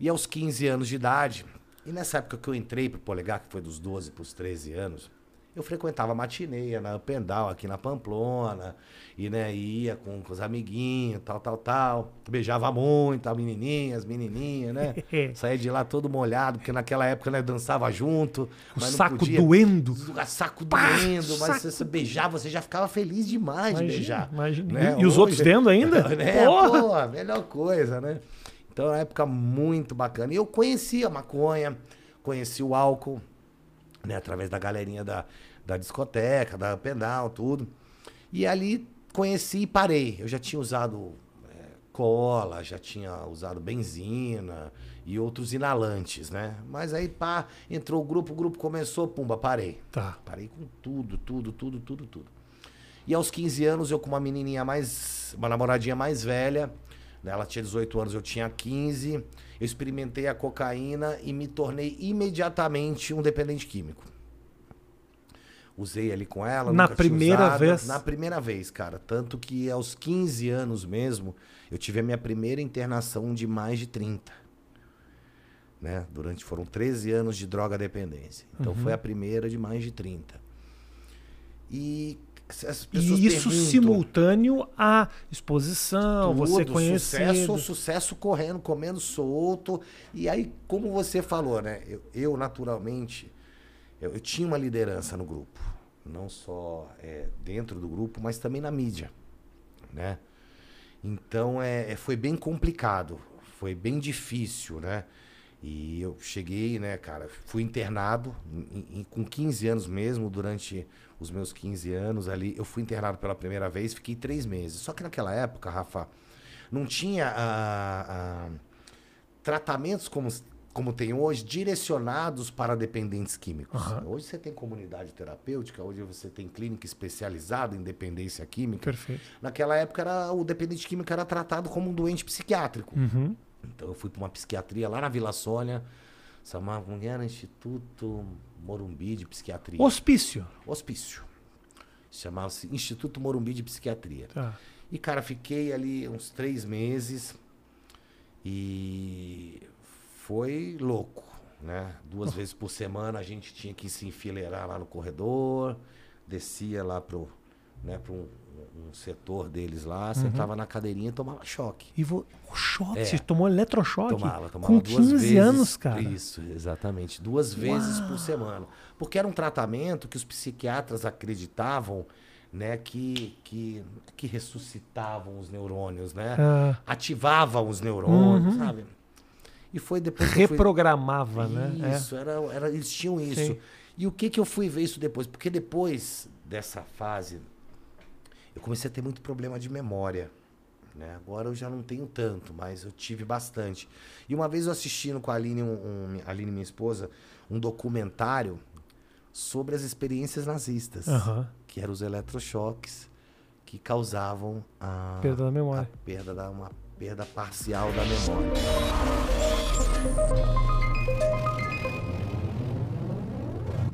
E aos 15 anos de idade, e nessa época que eu entrei pro Polegar, que foi dos 12 pros 13 anos, eu frequentava matineia na Pendal, aqui na Pamplona, e né, ia com, com os amiguinhos, tal, tal, tal. Beijava muito a menininha, as menininhas, né? Saía de lá todo molhado, porque naquela época, né, dançava junto. O saco podia. doendo. O saco Pá, doendo, mas saco. você, você beijava, você já ficava feliz demais de Imagina, beijar. imagina. né? E os outros vendo ainda? né? Porra! Porra, melhor coisa, né? Então, é uma época muito bacana. E eu conheci a maconha, conheci o álcool, né? Através da galerinha da, da discoteca, da Pendal, tudo. E ali conheci e parei. Eu já tinha usado é, cola, já tinha usado benzina e outros inalantes, né? Mas aí, pá, entrou o grupo, o grupo começou, pumba, parei. Tá. Parei com tudo, tudo, tudo, tudo, tudo. E aos 15 anos, eu com uma menininha mais. Uma namoradinha mais velha. Né, Ela tinha 18 anos, eu tinha 15. Eu experimentei a cocaína e me tornei imediatamente um dependente químico. Usei ali com ela. Na primeira usado. vez? Na primeira vez, cara. Tanto que aos 15 anos mesmo, eu tive a minha primeira internação de mais de 30. Né? Durante foram 13 anos de droga dependência. Então Uhum. foi a primeira de mais de 30. E E isso perguntam, simultâneo à exposição, você tudo, conhecido. Sucesso, sucesso correndo, comendo solto. E aí, como você falou, né? Eu, eu, naturalmente, eu, eu tinha uma liderança no grupo. Não só é, dentro do grupo, mas também na mídia, né? Então, é, é, foi bem complicado. Foi bem difícil, né? E eu cheguei, né, cara, fui internado em- em- com 15 anos mesmo, durante os meus 15 anos ali. Eu fui internado pela primeira vez, fiquei três meses. Só que naquela época, Rafa, não tinha ah, ah, tratamentos como, como tem hoje, direcionados para dependentes químicos. Aham. Hoje você tem comunidade terapêutica, hoje você tem clínica especializada em dependência química. Perfeito. Naquela época, era, o dependente químico era tratado como um doente psiquiátrico. Uhum. Então eu fui para uma psiquiatria lá na Vila Sônia, chamava como era Instituto Morumbi de Psiquiatria. Hospício. Hospício. Chamava-se Instituto Morumbi de Psiquiatria. Tá. E, cara, fiquei ali uns três meses e foi louco, né? Duas vezes por semana a gente tinha que se enfileirar lá no corredor, descia lá pro, né, pro um, um setor deles lá, sentava na cadeirinha e tomava choque. E vo... o choque, É. você tomou eletrochoque? Tomava, tomava Com duas 15 vezes. anos, cara. Isso, exatamente. Duas vezes por semana. Porque era um tratamento que os psiquiatras acreditavam, né, que, que, que ressuscitavam os neurônios, né? Ah, Ativavam os neurônios, Uhum. sabe? E foi depois eu fui- reprogramava, né? É. Isso, era, era, eles tinham isso. Sim. E o que que eu fui ver isso depois? Porque depois dessa fase, eu comecei a ter muito problema de memória. Né? Agora eu já não tenho tanto, mas eu tive bastante. E uma vez eu assistindo com a Aline, um, um- a Aline, minha esposa, um documentário sobre as experiências nazistas, Aham. que eram os eletrochoques que causavam a Perda da a memória. perda da uma perda parcial da memória.